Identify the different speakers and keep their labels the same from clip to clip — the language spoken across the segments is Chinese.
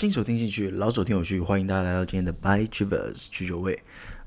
Speaker 1: 新手听进去，老手听有趣，欢迎大家来到今天的 By Travers 去酒味。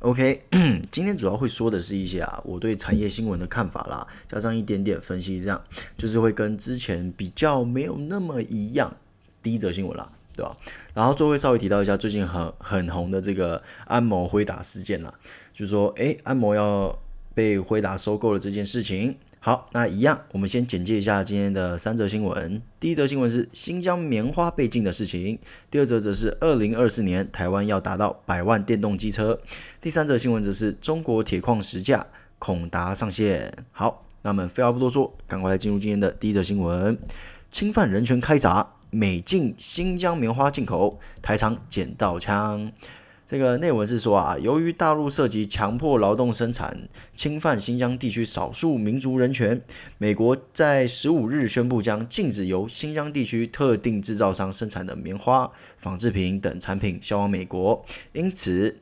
Speaker 1: OK，今天主要会说的是一些啊，我对产业新闻的看法啦，加上一点点分析，这样就是会跟之前比较没有那么一样。第一则新闻啦，对吧？然后最后稍微提到一下最近很很红的这个安谋辉达事件啦，就是说，诶，安谋要被辉达收购了这件事情。好，那一样，我们先简介一下今天的三则新闻。第一则新闻是新疆棉花被禁的事情，第二则则是二零二四年台湾要达到百万电动机车，第三则新闻则是中国铁矿石价恐达上限。好，那么废话不多说，赶快来进入今天的第一则新闻：侵犯人权开闸，美禁新疆棉花进口，台厂捡到枪。这个内文是说啊，由于大陆涉及强迫劳动生产，侵犯新疆地区少数民族人权，美国在十五日宣布将禁止由新疆地区特定制造商生产的棉花、纺织品等产品销往美国。因此，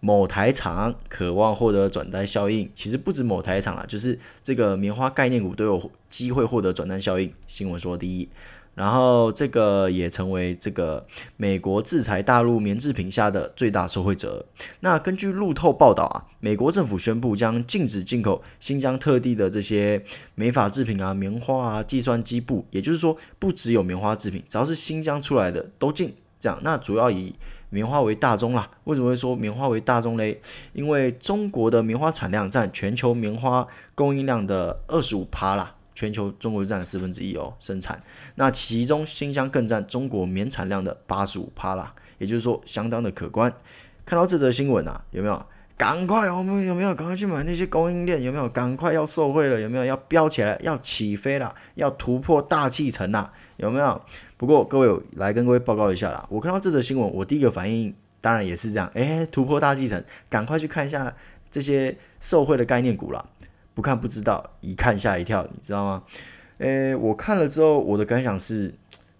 Speaker 1: 某台厂渴望获得转单效应，其实不止某台厂啊，就是这个棉花概念股都有机会获得转单效应。新闻说第一。然后这个也成为这个美国制裁大陆棉制品下的最大受惠者。那根据路透报道啊，美国政府宣布将禁止进口新疆特地的这些美法制品啊、棉花啊、计算机布，也就是说，不只有棉花制品，只要是新疆出来的都禁。这样，那主要以棉花为大宗啦。为什么会说棉花为大宗嘞？因为中国的棉花产量占全球棉花供应量的二十五趴啦。全球中国占四分之一哦，生产。那其中新疆更占中国棉产量的八十五趴啦，也就是说相当的可观。看到这则新闻啊，有没有？赶快，我们有没有赶快去买那些供应链？有没有？赶快要受惠了？有没有？要飙起来，要起飞了，要突破大气层了？有没有？不过各位来跟各位报告一下啦，我看到这则新闻，我第一个反应当然也是这样，诶，突破大气层，赶快去看一下这些受惠的概念股啦。不看不知道，一看吓一跳，你知道吗？诶，我看了之后，我的感想是，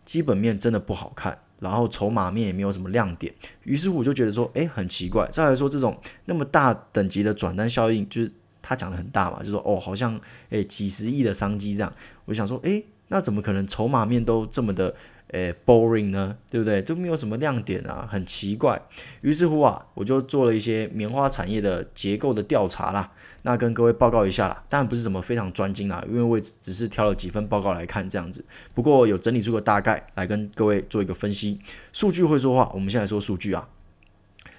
Speaker 1: 基本面真的不好看，然后筹码面也没有什么亮点，于是乎我就觉得说，诶，很奇怪。再来说这种那么大等级的转单效应，就是他讲的很大嘛，就说哦，好像诶几十亿的商机这样，我想说，诶，那怎么可能筹码面都这么的？诶，boring 呢，对不对？都没有什么亮点啊，很奇怪。于是乎啊，我就做了一些棉花产业的结构的调查啦，那跟各位报告一下啦。当然不是什么非常专精啦，因为我只是挑了几份报告来看这样子。不过有整理出个大概来跟各位做一个分析。数据会说话，我们现在说数据啊。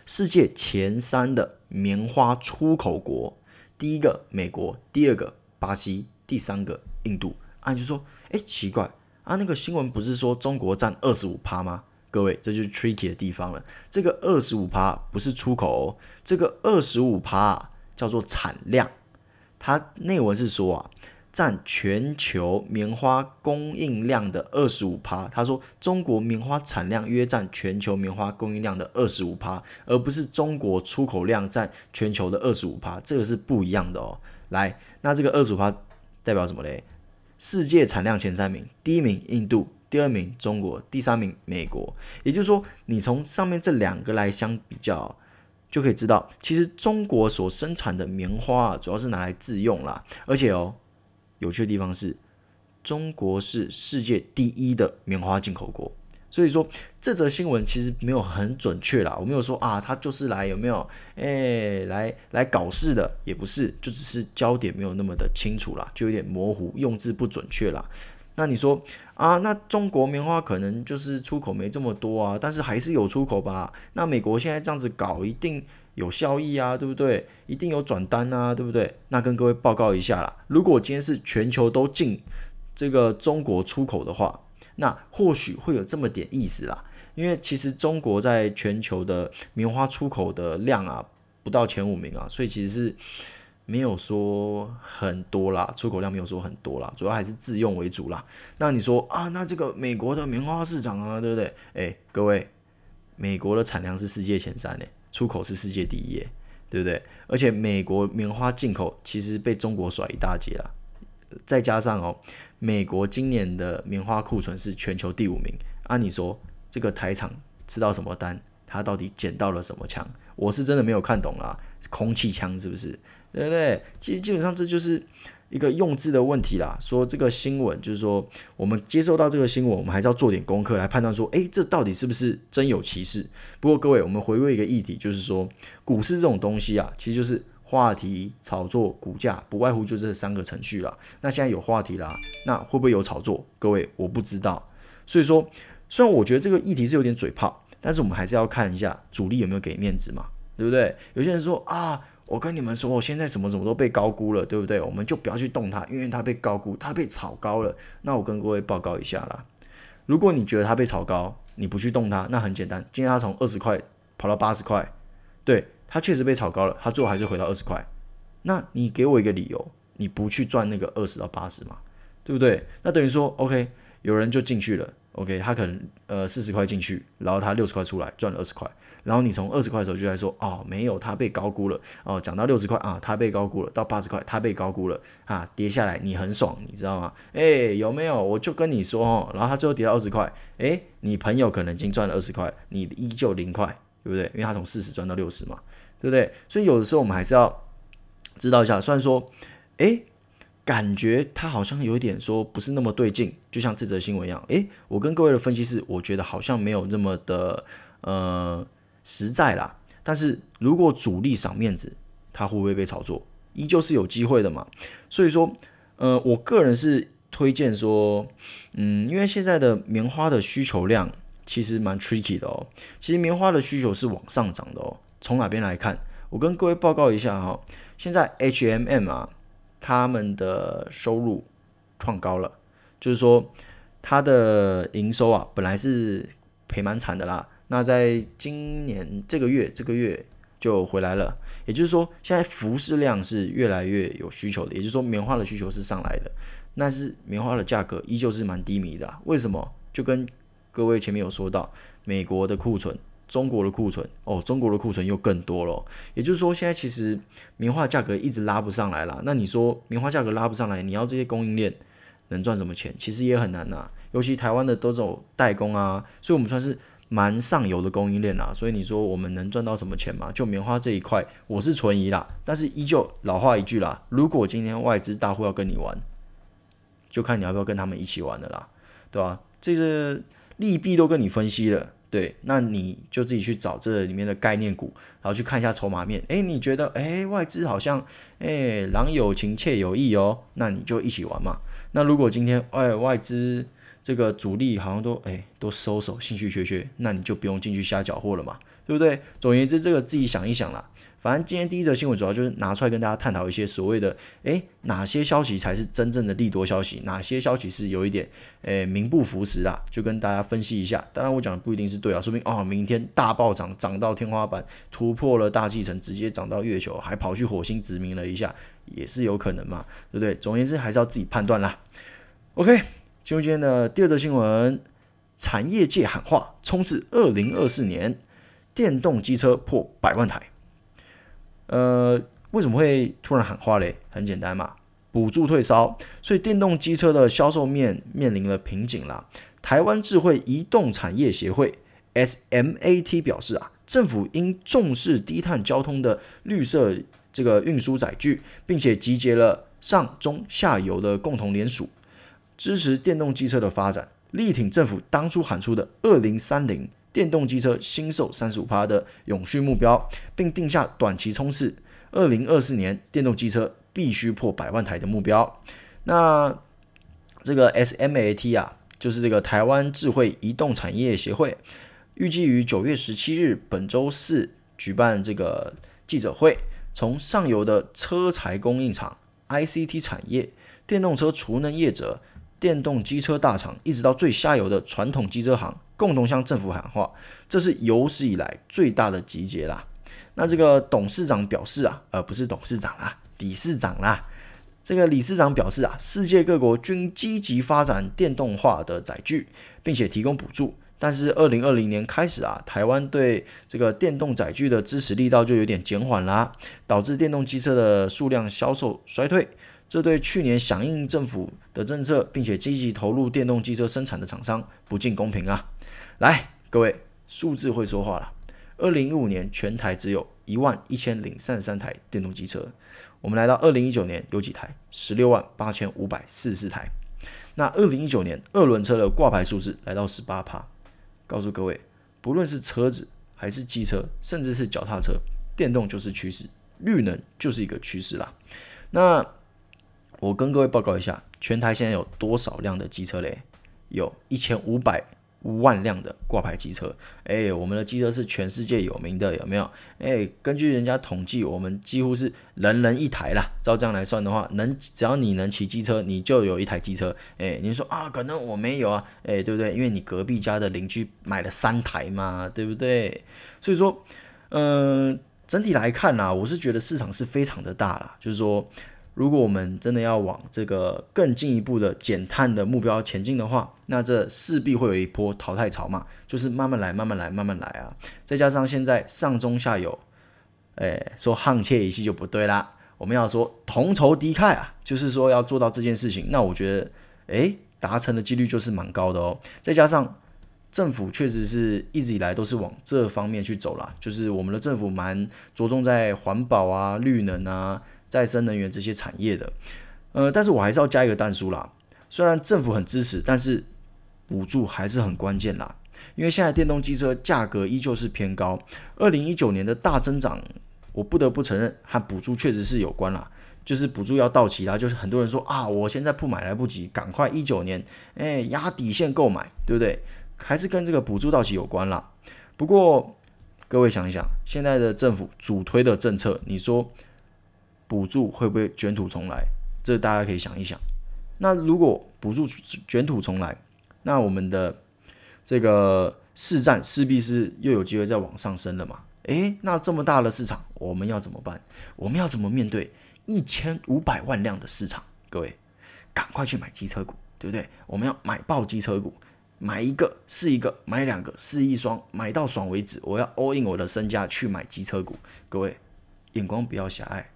Speaker 1: 世界前三的棉花出口国，第一个美国，第二个巴西，第三个印度。啊，就说，诶，奇怪。啊，那个新闻不是说中国占二十五趴吗？各位，这就是 tricky 的地方了。这个二十五趴不是出口，这个二十五趴叫做产量。它内文是说啊，占全球棉花供应量的二十五趴。他说中国棉花产量约占全球棉花供应量的二十五趴，而不是中国出口量占全球的二十五趴，这个是不一样的哦。来，那这个二十五趴代表什么嘞？世界产量前三名，第一名印度，第二名中国，第三名美国。也就是说，你从上面这两个来相比较，就可以知道，其实中国所生产的棉花啊，主要是拿来自用啦。而且哦，有趣的地方是，中国是世界第一的棉花进口国。所以说，这则新闻其实没有很准确啦，我没有说啊，他就是来有没有，哎，来来搞事的，也不是，就只是焦点没有那么的清楚啦，就有点模糊，用字不准确啦。那你说啊，那中国棉花可能就是出口没这么多啊，但是还是有出口吧？那美国现在这样子搞，一定有效益啊，对不对？一定有转单啊，对不对？那跟各位报告一下啦，如果今天是全球都进这个中国出口的话。那或许会有这么点意思啦，因为其实中国在全球的棉花出口的量啊，不到前五名啊，所以其实是没有说很多啦，出口量没有说很多啦，主要还是自用为主啦。那你说啊，那这个美国的棉花市场啊，对不对？诶，各位，美国的产量是世界前三诶，出口是世界第一，对不对？而且美国棉花进口其实被中国甩一大截啦。再加上哦，美国今年的棉花库存是全球第五名。按你说这个台厂吃到什么单？他到底捡到了什么枪？我是真的没有看懂啦，空气枪是不是？对不对？其实基本上这就是一个用字的问题啦，说这个新闻就是说，我们接收到这个新闻，我们还是要做点功课来判断说，诶，这到底是不是真有其事？不过各位，我们回归一个议题，就是说，股市这种东西啊，其实就是话题、炒作、股价，不外乎就这三个程序啦。那现在有话题啦，那会不会有炒作？各位，我不知道。所以说，虽然我觉得这个议题是有点嘴炮，但是我们还是要看一下主力有没有给面子嘛，对不对？有些人说啊。我跟你们说，我现在什么什么都被高估了，对不对？我们就不要去动它，因为它被高估，它被炒高了。那我跟各位报告一下啦，如果你觉得它被炒高，你不去动它，那很简单，今天它从二十块跑到八十块，对，它确实被炒高了，它最后还是回到二十块。那你给我一个理由，你不去赚那个二十到八十嘛，对不对？那等于说，OK，有人就进去了，OK，他可能呃四十块进去，然后他六十块出来，赚了二十块。然后你从二十块的时候就在说哦，没有，它被高估了哦。讲到六十块啊，它被高估了；到八十块，它被高估了啊，跌下来你很爽，你知道吗？哎，有没有？我就跟你说哦，然后它最后跌到二十块，哎，你朋友可能已经赚了二十块，你依旧零块，对不对？因为他从四十赚到六十嘛，对不对？所以有的时候我们还是要知道一下，虽然说，哎，感觉它好像有一点说不是那么对劲，就像这则新闻一样，哎，我跟各位的分析是，我觉得好像没有那么的呃。实在啦，但是如果主力赏面子，它会不会被炒作？依旧是有机会的嘛。所以说，呃，我个人是推荐说，嗯，因为现在的棉花的需求量其实蛮 tricky 的哦。其实棉花的需求是往上涨的哦。从哪边来看？我跟各位报告一下哈、哦，现在 H M M 啊，他们的收入创高了，就是说它的营收啊，本来是赔蛮惨的啦。那在今年这个月，这个月就回来了。也就是说，现在服饰量是越来越有需求的，也就是说，棉花的需求是上来的。但是棉花的价格依旧是蛮低迷的。为什么？就跟各位前面有说到，美国的库存、中国的库存，哦，中国的库存又更多了。也就是说，现在其实棉花价格一直拉不上来了。那你说棉花价格拉不上来，你要这些供应链能赚什么钱？其实也很难呐。尤其台湾的都走代工啊，所以我们算是。蛮上游的供应链啦，所以你说我们能赚到什么钱吗？就棉花这一块，我是存疑啦。但是依旧老话一句啦，如果今天外资大户要跟你玩，就看你要不要跟他们一起玩的啦，对吧？这个利弊都跟你分析了，对，那你就自己去找这里面的概念股，然后去看一下筹码面。诶，你觉得诶，外资好像诶，郎有情妾有意哦，那你就一起玩嘛。那如果今天诶，外资这个主力好像都哎都收手，兴趣缺缺，那你就不用进去瞎搅和了嘛，对不对？总而言之，这个自己想一想啦。反正今天第一则新闻主要就是拿出来跟大家探讨一些所谓的哎哪些消息才是真正的利多消息，哪些消息是有一点哎名不符实啊，就跟大家分析一下。当然我讲的不一定是对啊，说不定哦明天大暴涨，涨到天花板，突破了大气层，直接涨到月球，还跑去火星殖民了一下，也是有可能嘛，对不对？总而言之，还是要自己判断啦。OK。今天的第二则新闻，产业界喊话，冲刺二零二四年，电动机车破百万台。呃，为什么会突然喊话嘞？很简单嘛，补助退烧，所以电动机车的销售面面临了瓶颈啦。台湾智慧移动产业协会 SMAT 表示啊，政府应重视低碳交通的绿色这个运输载具，并且集结了上中下游的共同联署。支持电动机车的发展，力挺政府当初喊出的二零三零电动机车新售三十五趴的永续目标，并定下短期冲刺二零二四年电动机车必须破百万台的目标。那这个 SMAT 啊，就是这个台湾智慧移动产业协会，预计于九月十七日本周四举办这个记者会，从上游的车材供应厂、ICT 产业、电动车储能业者。电动机车大厂一直到最下游的传统机车行，共同向政府喊话，这是有史以来最大的集结啦。那这个董事长表示啊，而、呃、不是董事长啦，理事长啦。这个理事长表示啊，世界各国均积极发展电动化的载具，并且提供补助。但是二零二零年开始啊，台湾对这个电动载具的支持力道就有点减缓啦，导致电动机车的数量销售衰退。这对去年响应政府的政策，并且积极投入电动机车生产的厂商不尽公平啊！来，各位，数字会说话了。二零一五年全台只有一万一千零三十三台电动机车，我们来到二零一九年有几台？十六万八千五百四十四台。那二零一九年二轮车的挂牌数字来到十八趴。告诉各位，不论是车子还是机车，甚至是脚踏车，电动就是趋势，绿能就是一个趋势啦。那我跟各位报告一下，全台现在有多少辆的机车嘞？有一千五百万辆的挂牌机车。哎，我们的机车是全世界有名的，有没有？哎，根据人家统计，我们几乎是人人一台啦。照这样来算的话，能只要你能骑机车，你就有一台机车。哎，你说啊，可能我没有啊，哎，对不对？因为你隔壁家的邻居买了三台嘛，对不对？所以说，嗯、整体来看啊，我是觉得市场是非常的大啦，就是说。如果我们真的要往这个更进一步的减碳的目标前进的话，那这势必会有一波淘汰潮嘛，就是慢慢来，慢慢来，慢慢来啊！再加上现在上中下游，哎，说沆瀣一气就不对啦，我们要说同仇敌忾啊，就是说要做到这件事情，那我觉得，哎，达成的几率就是蛮高的哦。再加上政府确实是一直以来都是往这方面去走啦，就是我们的政府蛮着重在环保啊、绿能啊。再生能源这些产业的，呃，但是我还是要加一个蛋书啦。虽然政府很支持，但是补助还是很关键啦。因为现在电动机车价格依旧是偏高，二零一九年的大增长，我不得不承认和补助确实是有关啦。就是补助要到期啦，就是很多人说啊，我现在不买来不及，赶快一九年，哎，压底线购买，对不对？还是跟这个补助到期有关啦。不过各位想一想，现在的政府主推的政策，你说？补助会不会卷土重来？这大家可以想一想。那如果补助卷土重来，那我们的这个市占势必是又有机会再往上升了嘛？诶，那这么大的市场，我们要怎么办？我们要怎么面对一千五百万辆的市场？各位，赶快去买机车股，对不对？我们要买爆机车股，买一个是一个，买两个是一双，买到爽为止。我要 all in 我的身家去买机车股。各位，眼光不要狭隘。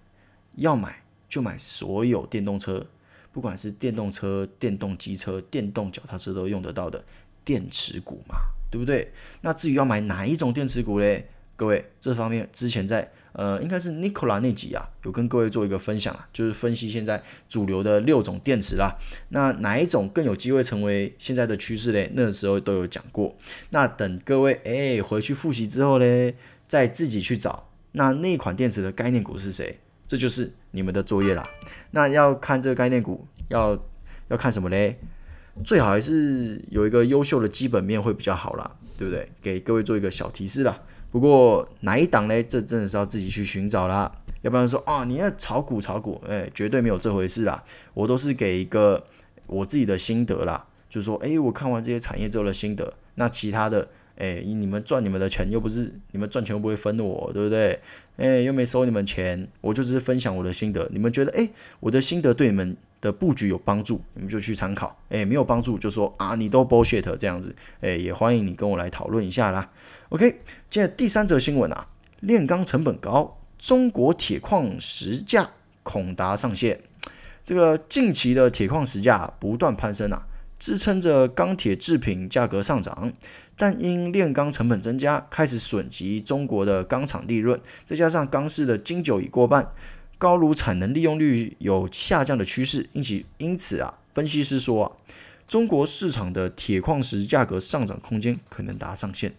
Speaker 1: 要买就买所有电动车，不管是电动车、电动机车、电动脚踏车都用得到的电池股嘛，对不对？那至于要买哪一种电池股嘞？各位，这方面之前在呃，应该是 Nikola 那集啊，有跟各位做一个分享啊，就是分析现在主流的六种电池啦。那哪一种更有机会成为现在的趋势嘞？那时候都有讲过。那等各位哎回去复习之后嘞，再自己去找那那款电池的概念股是谁？这就是你们的作业啦。那要看这个概念股，要要看什么嘞？最好还是有一个优秀的基本面会比较好啦，对不对？给各位做一个小提示啦。不过哪一档嘞？这真的是要自己去寻找啦。要不然说啊，你要炒股炒股，哎，绝对没有这回事啦。我都是给一个我自己的心得啦，就是说，哎，我看完这些产业之后的心得。那其他的。哎，你们赚你们的钱，又不是你们赚钱又不会分我，对不对？哎，又没收你们钱，我就只是分享我的心得。你们觉得哎，我的心得对你们的布局有帮助，你们就去参考。哎，没有帮助就说啊，你都 bullshit 这样子。哎，也欢迎你跟我来讨论一下啦。OK，接着第三则新闻啊，炼钢成本高，中国铁矿石价恐达上限。这个近期的铁矿石价不断攀升啊。支撑着钢铁制品价格上涨，但因炼钢成本增加，开始损及中国的钢厂利润。再加上钢市的金九已过半，高炉产能利用率有下降的趋势，因此因此啊，分析师说啊，中国市场的铁矿石价格上涨空间可能达上限。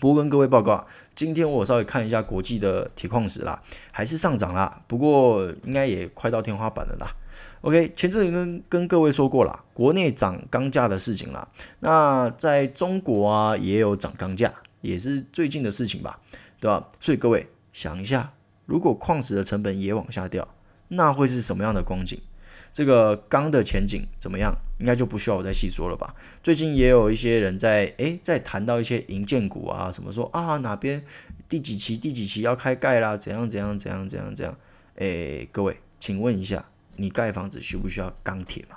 Speaker 1: 不过跟各位报告啊，今天我稍微看一下国际的铁矿石啦，还是上涨啦，不过应该也快到天花板了啦。OK，前阵子跟跟各位说过了，国内涨钢价的事情啦。那在中国啊，也有涨钢价，也是最近的事情吧，对吧？所以各位想一下，如果矿石的成本也往下掉，那会是什么样的光景？这个钢的前景怎么样？应该就不需要我再细说了吧。最近也有一些人在诶，在谈到一些银建股啊，什么说啊哪边第几期第几期要开盖啦，怎样怎样怎样怎样怎样？诶，各位，请问一下。你盖房子需不需要钢铁嘛？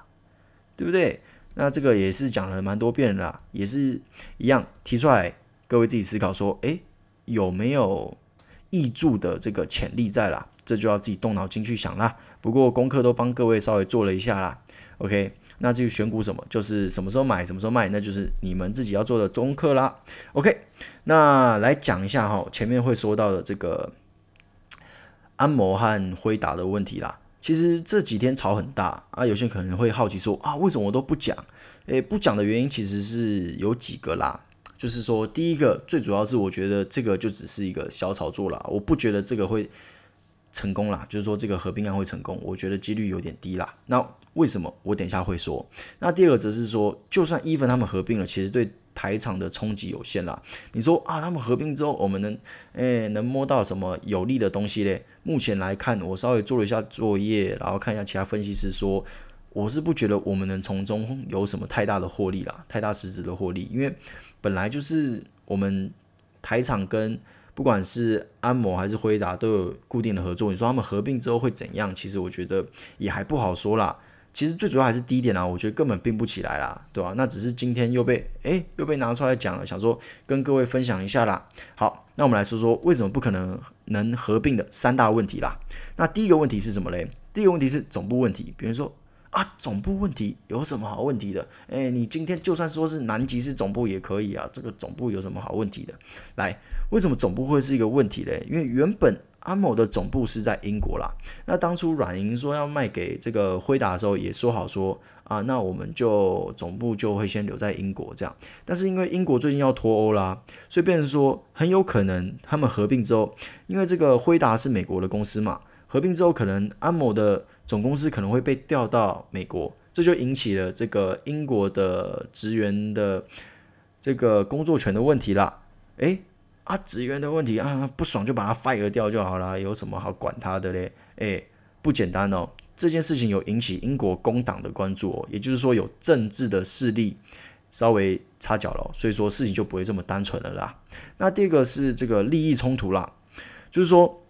Speaker 1: 对不对？那这个也是讲了蛮多遍啦，也是一样提出来，各位自己思考说，诶，有没有易住的这个潜力在啦？这就要自己动脑筋去想啦。不过功课都帮各位稍微做了一下啦。OK，那至于选股什么，就是什么时候买，什么时候卖，那就是你们自己要做的功课啦。OK，那来讲一下哈，前面会说到的这个。安摩和辉达的问题啦。其实这几天吵很大啊，有些人可能会好奇说啊，为什么我都不讲？诶，不讲的原因其实是有几个啦，就是说第一个最主要是我觉得这个就只是一个小炒作啦，我不觉得这个会成功啦，就是说这个合并案会成功，我觉得几率有点低啦。那为什么？我等一下会说。那第二个则是说，就算 even 他们合并了，其实对台厂的冲击有限啦。你说啊，他们合并之后，我们能诶能摸到什么有利的东西嘞？目前来看，我稍微做了一下作业，然后看一下其他分析师说，我是不觉得我们能从中有什么太大的获利啦，太大实质的获利，因为本来就是我们台厂跟不管是安谋还是辉达都有固定的合作。你说他们合并之后会怎样？其实我觉得也还不好说啦。其实最主要还是低点啊，我觉得根本并不起来啦，对吧、那只是今天又被诶又被拿出来讲了，想说跟各位分享一下啦。好，那我们来说说为什么不可能能合并的三大问题啦。那第一个问题是什么嘞？第一个问题是总部问题，比如说啊，总部问题有什么好问题的？诶，你今天就算说是南极是总部也可以啊，这个总部有什么好问题的？来，为什么总部会是一个问题嘞？因为原本。安某的总部是在英国啦。那当初软银说要卖给这个辉达的时候，也说好说啊，那我们就总部就会先留在英国这样。但是因为英国最近要脱欧啦，所以变成说很有可能他们合并之后，因为这个辉达是美国的公司嘛，合并之后可能安某的总公司可能会被调到美国，这就引起了这个英国的职员的这个工作权的问题啦。诶。啊，职员的问题啊，不爽就把他 fire 掉就好了，有什么好管他的嘞？诶，不简单哦，这件事情有引起英国工党的关注哦，也就是说有政治的势力稍微插脚了，所以说事情就不会这么单纯了啦。那第二个是这个利益冲突啦，就是说，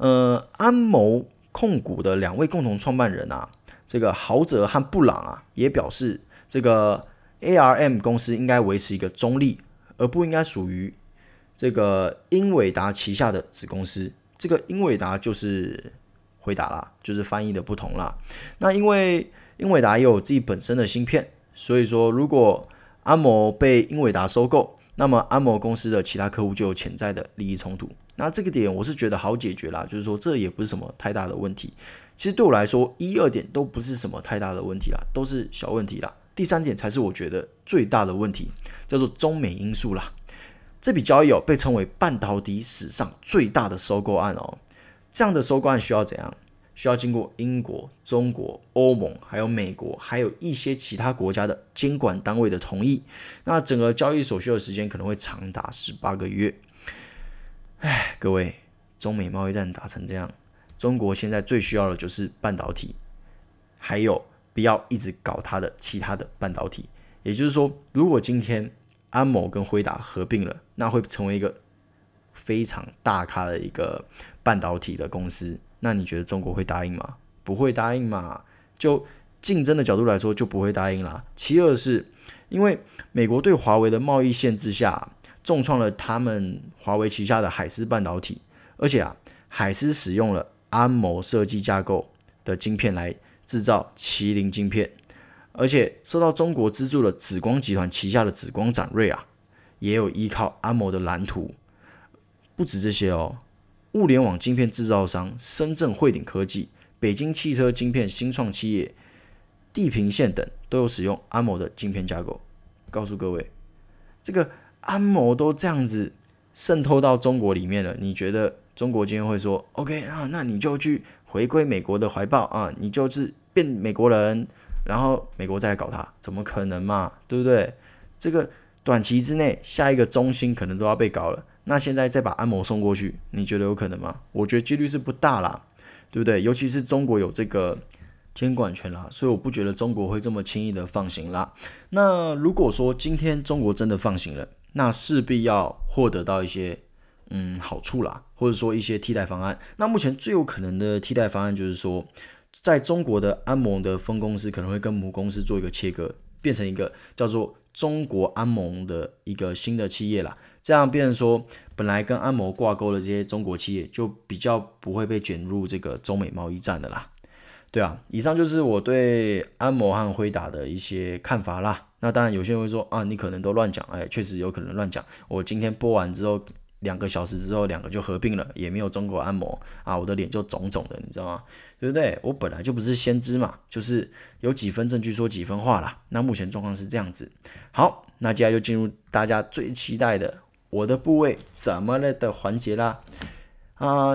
Speaker 1: 呃，安谋控股的两位共同创办人啊，这个豪泽和布朗啊，也表示这个 ARM 公司应该维持一个中立，而不应该属于。这个英伟达旗下的子公司，这个英伟达就是回答啦，就是翻译的不同啦。那因为英伟达也有自己本身的芯片，所以说如果安谋被英伟达收购，那么安谋公司的其他客户就有潜在的利益冲突。那这个点我是觉得好解决啦，就是说这也不是什么太大的问题。其实对我来说，一二点都不是什么太大的问题啦，都是小问题啦。第三点才是我觉得最大的问题，叫做中美因素啦。这笔交易哦，被称为半导体史上最大的收购案哦。这样的收购案需要怎样？需要经过英国、中国、欧盟，还有美国，还有一些其他国家的监管单位的同意。那整个交易所需的时间可能会长达十八个月。哎，各位，中美贸易战打成这样，中国现在最需要的就是半导体，还有不要一直搞它的其他的半导体。也就是说，如果今天安谋跟辉达合并了，那会成为一个非常大咖的一个半导体的公司。那你觉得中国会答应吗？不会答应嘛？就竞争的角度来说，就不会答应啦。其二是因为美国对华为的贸易限制下，重创了他们华为旗下的海思半导体，而且啊，海思使用了安谋设计架构的晶片来制造麒麟晶片。而且受到中国资助的紫光集团旗下的紫光展锐啊，也有依靠安谋的蓝图。不止这些哦，物联网晶片制造商深圳汇顶科技、北京汽车晶片新创企业地平线等都有使用安谋的晶片架构。告诉各位，这个安谋都这样子渗透到中国里面了，你觉得中国今天会说 OK 啊？那你就去回归美国的怀抱啊？你就是变美国人？然后美国再来搞它，怎么可能嘛？对不对？这个短期之内，下一个中心可能都要被搞了。那现在再把安谋送过去，你觉得有可能吗？我觉得几率是不大啦，对不对？尤其是中国有这个监管权啦，所以我不觉得中国会这么轻易的放行啦。那如果说今天中国真的放行了，那势必要获得到一些嗯好处啦，或者说一些替代方案。那目前最有可能的替代方案就是说。在中国的安盟的分公司可能会跟母公司做一个切割，变成一个叫做中国安盟的一个新的企业啦。这样变成说，本来跟安盟挂钩的这些中国企业就比较不会被卷入这个中美贸易战的啦。对啊，以上就是我对安谋和辉达的一些看法啦。那当然有些人会说啊，你可能都乱讲，哎，确实有可能乱讲。我今天播完之后，两个小时之后，两个就合并了，也没有中国按摩啊，我的脸就肿肿的，你知道吗？对不对？我本来就不是先知嘛，就是有几分证据说几分话啦。那目前状况是这样子。好，那接下来就进入大家最期待的我的部位怎么了的环节啦。啊、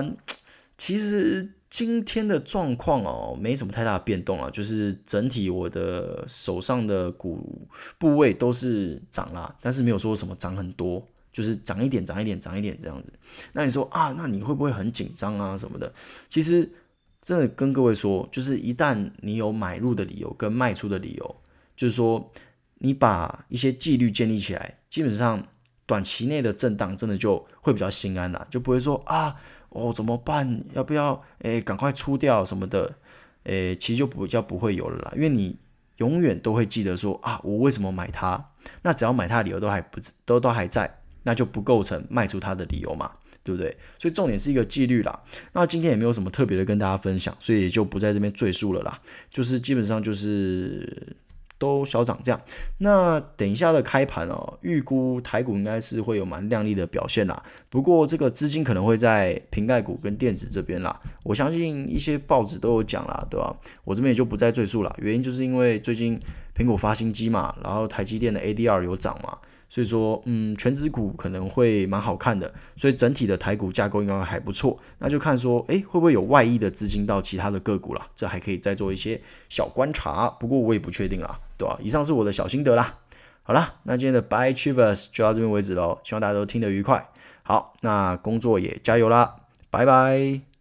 Speaker 1: 其实今天的状况哦，没什么太大的变动啊，就是整体我的手上的股部位都是涨啦，但是没有说什么涨很多。就是涨一点，涨一点，涨一点这样子。那你说啊，那你会不会很紧张啊什么的？其实真的跟各位说，就是一旦你有买入的理由跟卖出的理由，就是说你把一些纪律建立起来，基本上短期内的震荡真的就会比较心安啦，就不会说啊，哦怎么办？要不要诶赶快出掉什么的？诶，其实就比较不会有了啦，因为你永远都会记得说啊，我为什么买它？那只要买它的理由都还不都都还在。那就不构成卖出它的理由嘛，对不对？所以重点是一个纪律啦。那今天也没有什么特别的跟大家分享，所以也就不在这边赘述了啦。就是基本上就是都小涨这样。那等一下的开盘哦，预估台股应该是会有蛮亮丽的表现啦。不过这个资金可能会在瓶盖股跟电子这边啦。我相信一些报纸都有讲啦，对吧？我这边也就不再赘述了。原因就是因为最近苹果发新机嘛，然后台积电的 ADR 有涨嘛。所以说，嗯，全值股可能会蛮好看的，所以整体的台股架构应该还不错。那就看说，诶，会不会有外溢的资金到其他的个股啦？这还可以再做一些小观察，不过我也不确定啦，对吧？以上是我的小心得啦。好啦，那今天的 Buy Achievers 就到这边为止喽，希望大家都听得愉快。好，那工作也加油啦，拜拜。